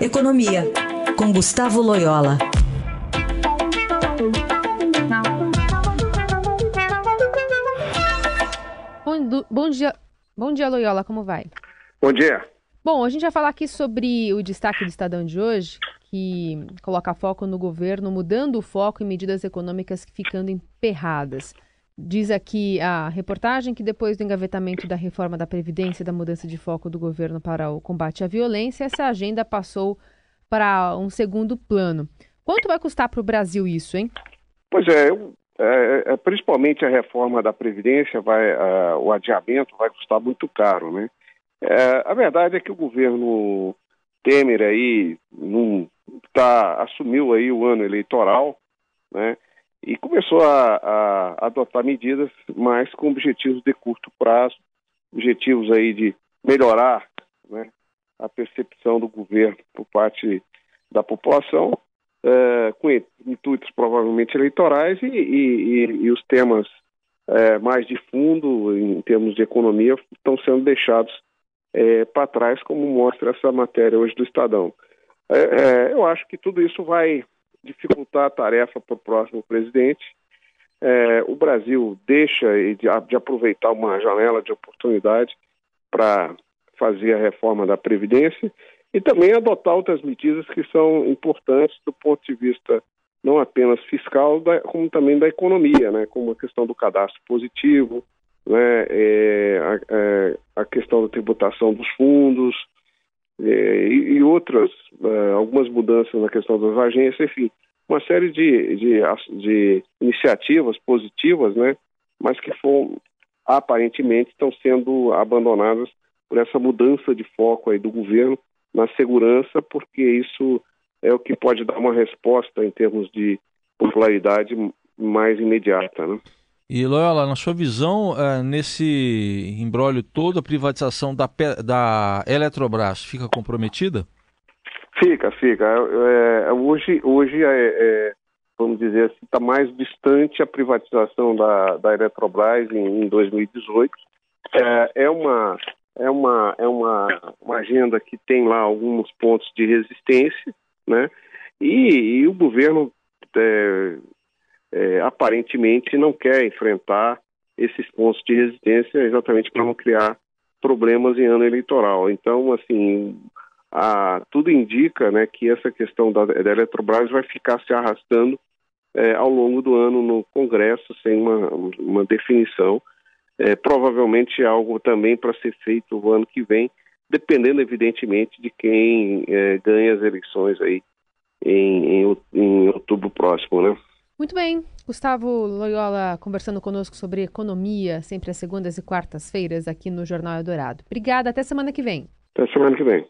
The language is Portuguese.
Economia, com Gustavo Loyola. Bom, bom dia, bom dia, Loyola, como vai? Bom dia. Bom, a gente vai falar aqui sobre o destaque do Estadão de hoje, que coloca foco no governo, mudando o foco em medidas econômicas ficando emperradas. Diz aqui a reportagem que depois do engavetamento da reforma da Previdência e da mudança de foco do governo para o combate à violência, essa agenda passou para um segundo plano. Quanto vai custar para o Brasil isso, hein? Pois é, é, é principalmente a reforma da Previdência, vai, uh, o adiamento vai custar muito caro, né? É, a verdade é que o governo Temer aí não tá, assumiu aí o ano eleitoral, né? E começou a, a, adotar medidas mais com objetivos de curto prazo, objetivos aí de melhorar né, a percepção do governo por parte da população, é, com intuitos provavelmente eleitorais e, e, e os temas é, mais de fundo em termos de economia estão sendo deixados é, para trás, como mostra essa matéria hoje do Estadão. É, é, eu acho que tudo isso vai dificultar a tarefa para o próximo presidente. É, o Brasil deixa de, de aproveitar uma janela de oportunidade para fazer a reforma da Previdência e também adotar outras medidas que são importantes do ponto de vista não apenas fiscal, como também da economia, né, como a questão do cadastro positivo, né, é, a, é, a, questão da tributação dos fundos, e, e, outras, é, algumas mudanças na questão das agências, enfim, uma série de, de, de iniciativas positivas, né, mas que foram, aparentemente estão sendo abandonadas por essa mudança de foco aí do governo na segurança, porque isso é o que pode dar uma resposta em termos de popularidade mais imediata, né? E Loyola, na sua visão, uh, nesse embrólio todo, a privatização da, da Eletrobras fica comprometida? Fica, fica. É, é hoje, hoje é, é, vamos dizer assim, está mais distante a privatização da, da Eletrobras em, em 2018. É, é, uma, é, uma, é uma, uma agenda que tem lá alguns pontos de resistência, né? E, e o governo é, é, aparentemente não quer enfrentar esses pontos de resistência exatamente para não criar problemas em ano eleitoral. Então, assim, a, tudo indica né, que essa questão da, da Eletrobras vai ficar se arrastando é, ao longo do ano no Congresso sem uma, uma definição. É, provavelmente algo também para ser feito o ano que vem, dependendo, evidentemente, de quem é, ganha as eleições aí em, em, em outubro próximo, né? Muito bem. Gustavo Loyola conversando conosco sobre economia, sempre às segundas e quartas-feiras aqui no Jornal Eldorado. Obrigada, até semana que vem. Até semana que vem.